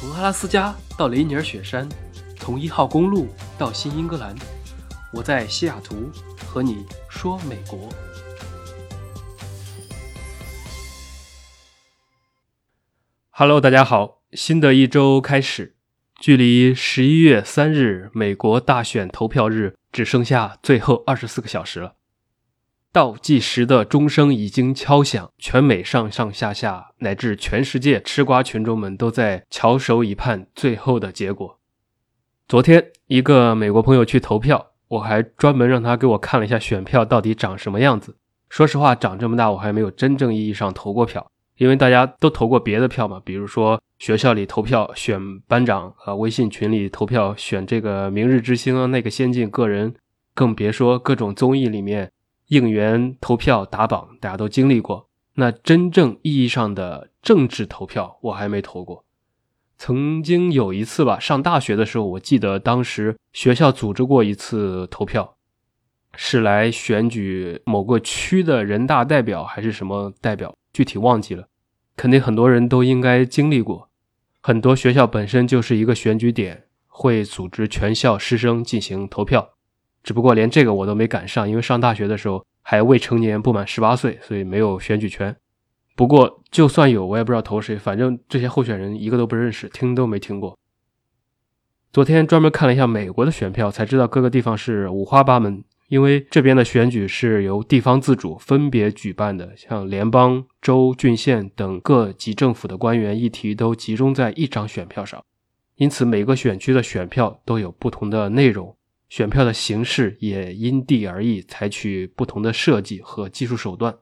从阿拉斯加到雷尼尔雪山，从一号公路到新英格兰，我在西雅图和你说美国。Hello，大家好，新的一周开始，距离十一月三日美国大选投票日只剩下最后二十四个小时了。倒计时的钟声已经敲响，全美上上下下乃至全世界吃瓜群众们都在翘首以盼最后的结果。昨天，一个美国朋友去投票，我还专门让他给我看了一下选票到底长什么样子。说实话，长这么大我还没有真正意义上投过票，因为大家都投过别的票嘛，比如说学校里投票选班长，啊，微信群里投票选这个明日之星，那个先进个人，更别说各种综艺里面。应援投票打榜，大家都经历过。那真正意义上的政治投票，我还没投过。曾经有一次吧，上大学的时候，我记得当时学校组织过一次投票，是来选举某个区的人大代表还是什么代表，具体忘记了。肯定很多人都应该经历过。很多学校本身就是一个选举点，会组织全校师生进行投票。只不过连这个我都没赶上，因为上大学的时候还未成年，不满十八岁，所以没有选举权。不过就算有，我也不知道投谁，反正这些候选人一个都不认识，听都没听过。昨天专门看了一下美国的选票，才知道各个地方是五花八门，因为这边的选举是由地方自主分别举办的，像联邦、州、郡县等各级政府的官员议题都集中在一张选票上，因此每个选区的选票都有不同的内容。选票的形式也因地而异，采取不同的设计和技术手段。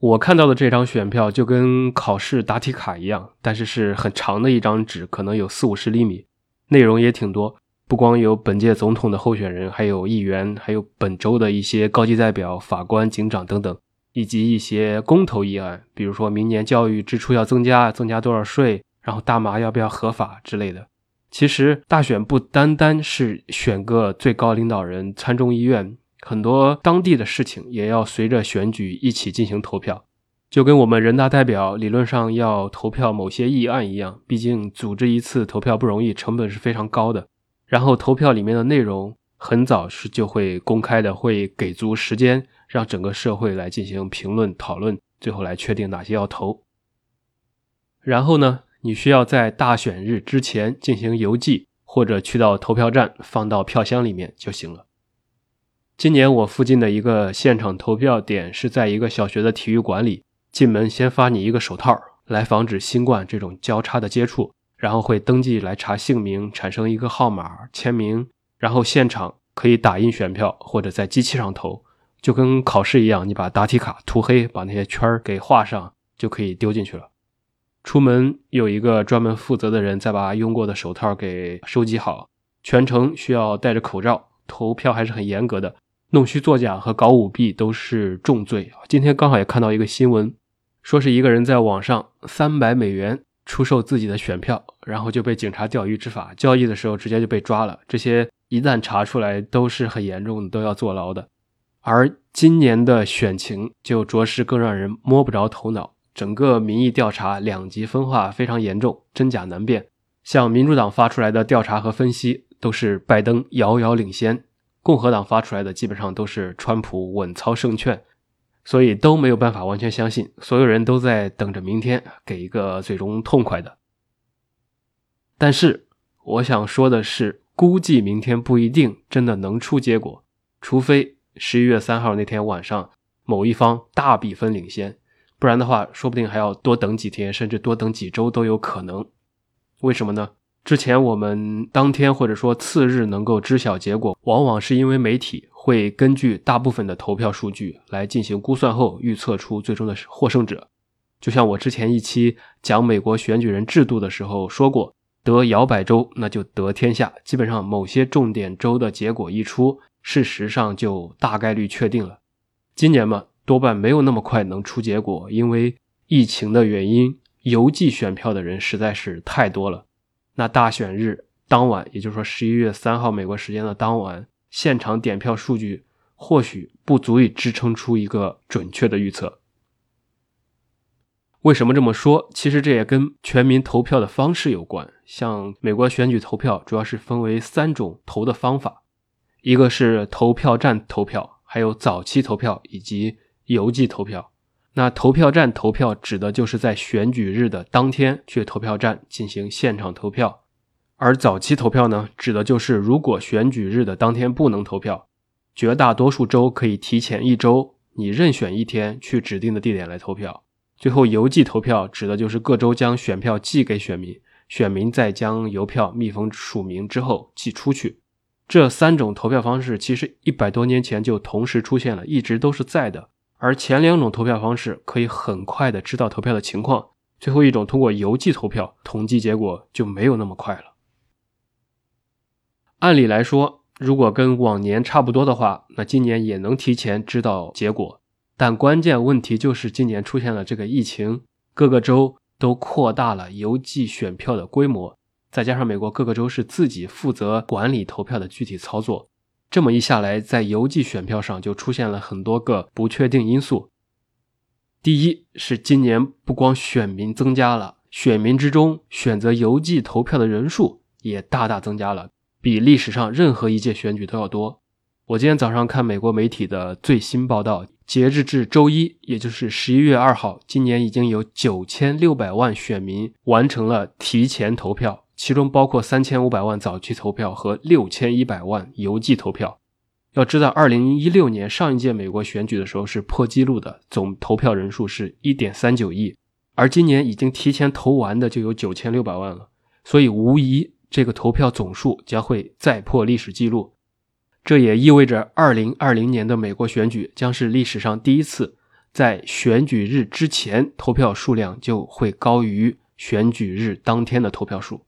我看到的这张选票就跟考试答题卡一样，但是是很长的一张纸，可能有四五十厘米，内容也挺多。不光有本届总统的候选人，还有议员，还有本州的一些高级代表、法官、警长等等，以及一些公投议案，比如说明年教育支出要增加，增加多少税，然后大麻要不要合法之类的。其实大选不单单是选个最高领导人、参众议院，很多当地的事情也要随着选举一起进行投票，就跟我们人大代表理论上要投票某些议案一样。毕竟组织一次投票不容易，成本是非常高的。然后投票里面的内容很早是就会公开的，会给足时间让整个社会来进行评论讨论，最后来确定哪些要投。然后呢？你需要在大选日之前进行邮寄，或者去到投票站放到票箱里面就行了。今年我附近的一个现场投票点是在一个小学的体育馆里，进门先发你一个手套，来防止新冠这种交叉的接触，然后会登记来查姓名，产生一个号码签名，然后现场可以打印选票或者在机器上投，就跟考试一样，你把答题卡涂黑，把那些圈儿给画上，就可以丢进去了。出门有一个专门负责的人，再把用过的手套给收集好。全程需要戴着口罩，投票还是很严格的。弄虚作假和搞舞弊都是重罪。今天刚好也看到一个新闻，说是一个人在网上三百美元出售自己的选票，然后就被警察钓鱼执法，交易的时候直接就被抓了。这些一旦查出来都是很严重的，都要坐牢的。而今年的选情就着实更让人摸不着头脑。整个民意调查两极分化非常严重，真假难辨。像民主党发出来的调查和分析都是拜登遥遥领先，共和党发出来的基本上都是川普稳操胜券，所以都没有办法完全相信。所有人都在等着明天给一个最终痛快的。但是我想说的是，估计明天不一定真的能出结果，除非十一月三号那天晚上某一方大比分领先。不然的话，说不定还要多等几天，甚至多等几周都有可能。为什么呢？之前我们当天或者说次日能够知晓结果，往往是因为媒体会根据大部分的投票数据来进行估算后预测出最终的获胜者。就像我之前一期讲美国选举人制度的时候说过，得摇摆州那就得天下。基本上某些重点州的结果一出，事实上就大概率确定了。今年嘛。多半没有那么快能出结果，因为疫情的原因，邮寄选票的人实在是太多了。那大选日当晚，也就是说十一月三号美国时间的当晚，现场点票数据或许不足以支撑出一个准确的预测。为什么这么说？其实这也跟全民投票的方式有关。像美国选举投票，主要是分为三种投的方法，一个是投票站投票，还有早期投票以及邮寄投票。那投票站投票指的就是在选举日的当天去投票站进行现场投票，而早期投票呢，指的就是如果选举日的当天不能投票，绝大多数州可以提前一周，你任选一天去指定的地点来投票。最后邮寄投票指的就是各州将选票寄给选民，选民再将邮票密封署名之后寄出去。这三种投票方式其实一百多年前就同时出现了，一直都是在的。而前两种投票方式可以很快的知道投票的情况，最后一种通过邮寄投票统计结果就没有那么快了。按理来说，如果跟往年差不多的话，那今年也能提前知道结果。但关键问题就是今年出现了这个疫情，各个州都扩大了邮寄选票的规模，再加上美国各个州是自己负责管理投票的具体操作。这么一下来，在邮寄选票上就出现了很多个不确定因素。第一是今年不光选民增加了，选民之中选择邮寄投票的人数也大大增加了，比历史上任何一届选举都要多。我今天早上看美国媒体的最新报道，截至至周一，也就是十一月二号，今年已经有九千六百万选民完成了提前投票。其中包括三千五百万早期投票和六千一百万邮寄投票。要知道，二零一六年上一届美国选举的时候是破纪录的，总投票人数是一点三九亿，而今年已经提前投完的就有九千六百万了。所以，无疑这个投票总数将会再破历史记录。这也意味着，二零二零年的美国选举将是历史上第一次在选举日之前投票数量就会高于选举日当天的投票数。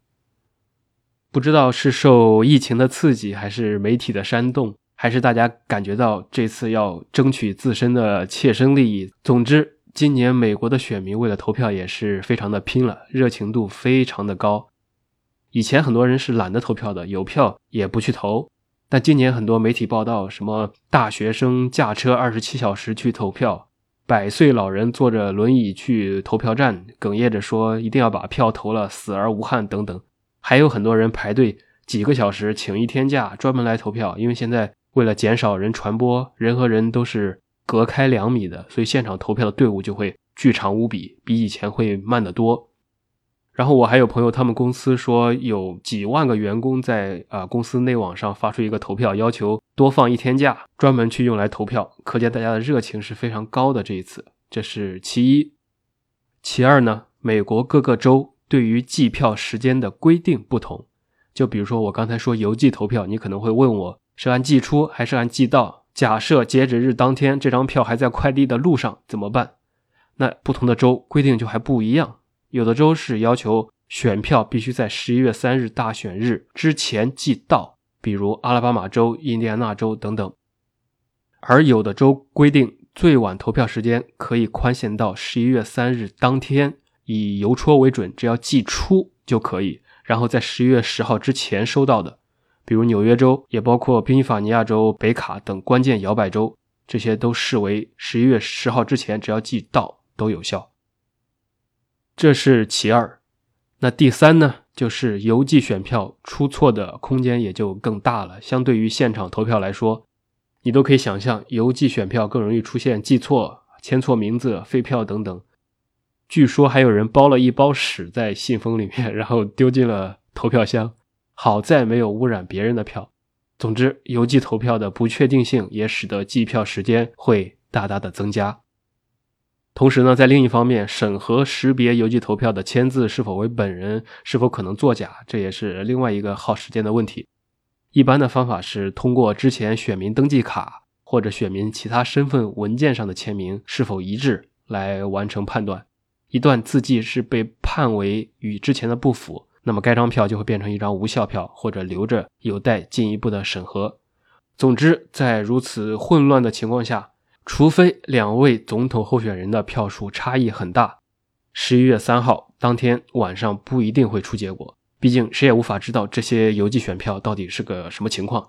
不知道是受疫情的刺激，还是媒体的煽动，还是大家感觉到这次要争取自身的切身利益。总之，今年美国的选民为了投票也是非常的拼了，热情度非常的高。以前很多人是懒得投票的，有票也不去投。但今年很多媒体报道，什么大学生驾车二十七小时去投票，百岁老人坐着轮椅去投票站，哽咽着说一定要把票投了，死而无憾等等。还有很多人排队几个小时，请一天假专门来投票，因为现在为了减少人传播，人和人都是隔开两米的，所以现场投票的队伍就会巨长无比，比以前会慢得多。然后我还有朋友，他们公司说有几万个员工在啊公司内网上发出一个投票要求，多放一天假，专门去用来投票，可见大家的热情是非常高的。这一次，这是其一。其二呢，美国各个州。对于计票时间的规定不同，就比如说我刚才说邮寄投票，你可能会问我是按寄出还是按寄到？假设截止日当天这张票还在快递的路上怎么办？那不同的州规定就还不一样，有的州是要求选票必须在十一月三日大选日之前寄到，比如阿拉巴马州、印第安纳州等等，而有的州规定最晚投票时间可以宽限到十一月三日当天。以邮戳为准，只要寄出就可以，然后在十一月十号之前收到的，比如纽约州，也包括宾夕法尼亚州、北卡等关键摇摆州，这些都视为十一月十号之前只要寄到都有效。这是其二。那第三呢，就是邮寄选票出错的空间也就更大了。相对于现场投票来说，你都可以想象，邮寄选票更容易出现寄错、签错名字、废票等等。据说还有人包了一包屎在信封里面，然后丢进了投票箱。好在没有污染别人的票。总之，邮寄投票的不确定性也使得计票时间会大大的增加。同时呢，在另一方面，审核识别邮寄投票的签字是否为本人，是否可能作假，这也是另外一个耗时间的问题。一般的方法是通过之前选民登记卡或者选民其他身份文件上的签名是否一致来完成判断。一段字迹是被判为与之前的不符，那么该张票就会变成一张无效票，或者留着有待进一步的审核。总之，在如此混乱的情况下，除非两位总统候选人的票数差异很大，十一月三号当天晚上不一定会出结果。毕竟谁也无法知道这些邮寄选票到底是个什么情况。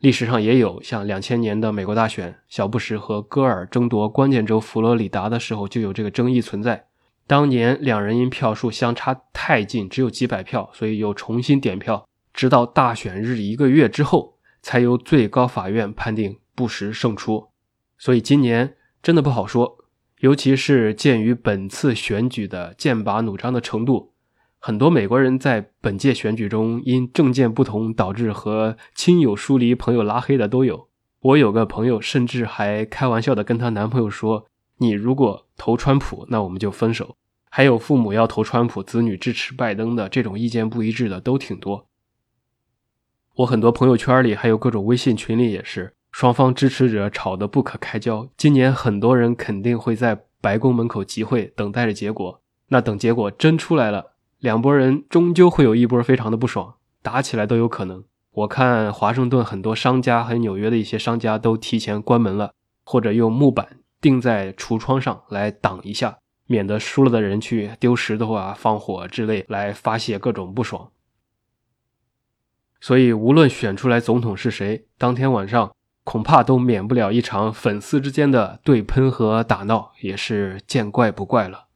历史上也有像两千年的美国大选，小布什和戈尔争夺关键州佛罗里达的时候就有这个争议存在。当年两人因票数相差太近，只有几百票，所以又重新点票，直到大选日一个月之后，才由最高法院判定布什胜出。所以今年真的不好说，尤其是鉴于本次选举的剑拔弩张的程度，很多美国人在本届选举中因政见不同导致和亲友疏离、朋友拉黑的都有。我有个朋友甚至还开玩笑的跟她男朋友说。你如果投川普，那我们就分手。还有父母要投川普，子女支持拜登的这种意见不一致的都挺多。我很多朋友圈里还有各种微信群里也是，双方支持者吵得不可开交。今年很多人肯定会在白宫门口集会，等待着结果。那等结果真出来了，两拨人终究会有一波非常的不爽，打起来都有可能。我看华盛顿很多商家和纽约的一些商家都提前关门了，或者用木板。钉在橱窗上来挡一下，免得输了的人去丢石头啊、放火之类来发泄各种不爽。所以，无论选出来总统是谁，当天晚上恐怕都免不了一场粉丝之间的对喷和打闹，也是见怪不怪了。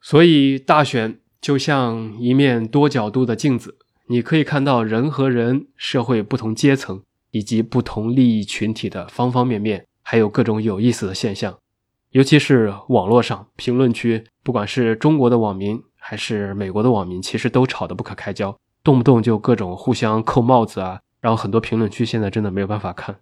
所以，大选就像一面多角度的镜子，你可以看到人和人、社会不同阶层以及不同利益群体的方方面面。还有各种有意思的现象，尤其是网络上评论区，不管是中国的网民还是美国的网民，其实都吵得不可开交，动不动就各种互相扣帽子啊，然后很多评论区现在真的没有办法看。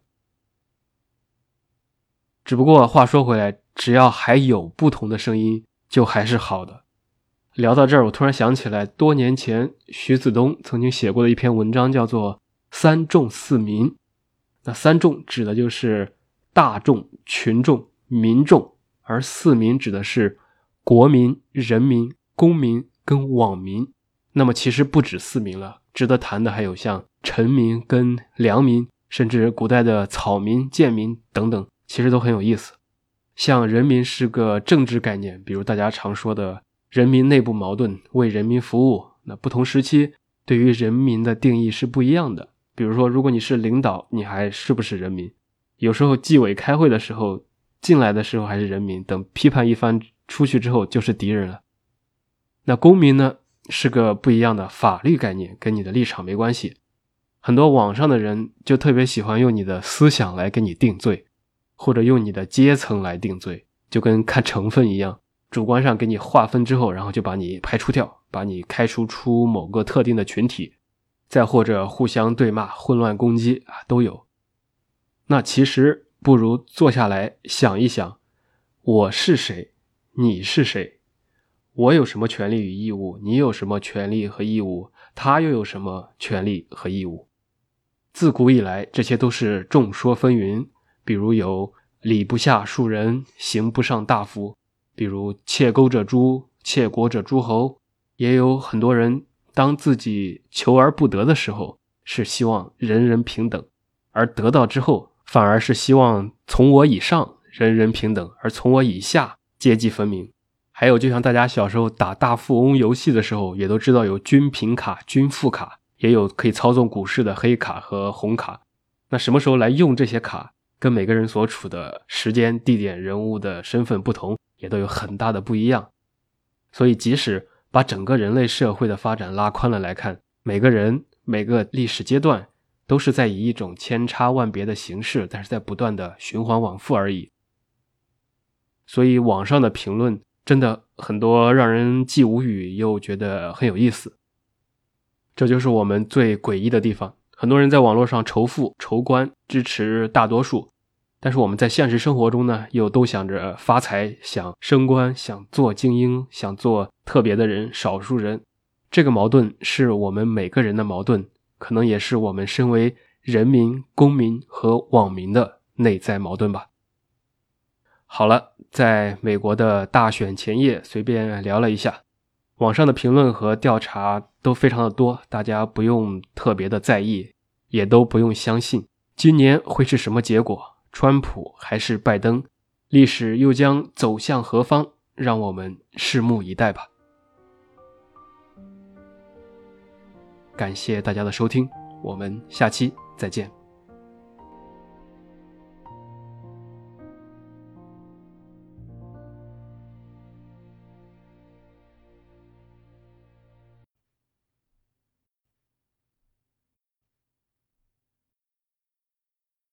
只不过话说回来，只要还有不同的声音，就还是好的。聊到这儿，我突然想起来，多年前徐子东曾经写过的一篇文章，叫做《三众四民》。那三众指的就是。大众、群众、民众，而四民指的是国民、人民、公民跟网民。那么其实不止四民了，值得谈的还有像臣民跟良民，甚至古代的草民、贱民等等，其实都很有意思。像人民是个政治概念，比如大家常说的人民内部矛盾、为人民服务。那不同时期对于人民的定义是不一样的。比如说，如果你是领导，你还是不是人民？有时候纪委开会的时候，进来的时候还是人民，等批判一番出去之后就是敌人了。那公民呢，是个不一样的法律概念，跟你的立场没关系。很多网上的人就特别喜欢用你的思想来给你定罪，或者用你的阶层来定罪，就跟看成分一样，主观上给你划分之后，然后就把你排除掉，把你开除出某个特定的群体，再或者互相对骂、混乱攻击啊，都有。那其实不如坐下来想一想，我是谁，你是谁，我有什么权利与义务，你有什么权利和义务，他又有什么权利和义务？自古以来，这些都是众说纷纭。比如有礼不下庶人，刑不上大夫；比如窃钩者诛，窃国者诸侯。也有很多人，当自己求而不得的时候，是希望人人平等，而得到之后。反而是希望从我以上人人平等，而从我以下阶级分明。还有，就像大家小时候打大富翁游戏的时候，也都知道有均贫卡、均富卡，也有可以操纵股市的黑卡和红卡。那什么时候来用这些卡，跟每个人所处的时间、地点、人物的身份不同，也都有很大的不一样。所以，即使把整个人类社会的发展拉宽了来看，每个人每个历史阶段。都是在以一种千差万别的形式，但是在不断的循环往复而已。所以网上的评论真的很多，让人既无语又觉得很有意思。这就是我们最诡异的地方。很多人在网络上仇富、仇官，支持大多数，但是我们在现实生活中呢，又都想着发财、想升官、想做精英、想做特别的人、少数人。这个矛盾是我们每个人的矛盾。可能也是我们身为人民、公民和网民的内在矛盾吧。好了，在美国的大选前夜，随便聊了一下，网上的评论和调查都非常的多，大家不用特别的在意，也都不用相信。今年会是什么结果？川普还是拜登？历史又将走向何方？让我们拭目以待吧。感谢大家的收听，我们下期再见。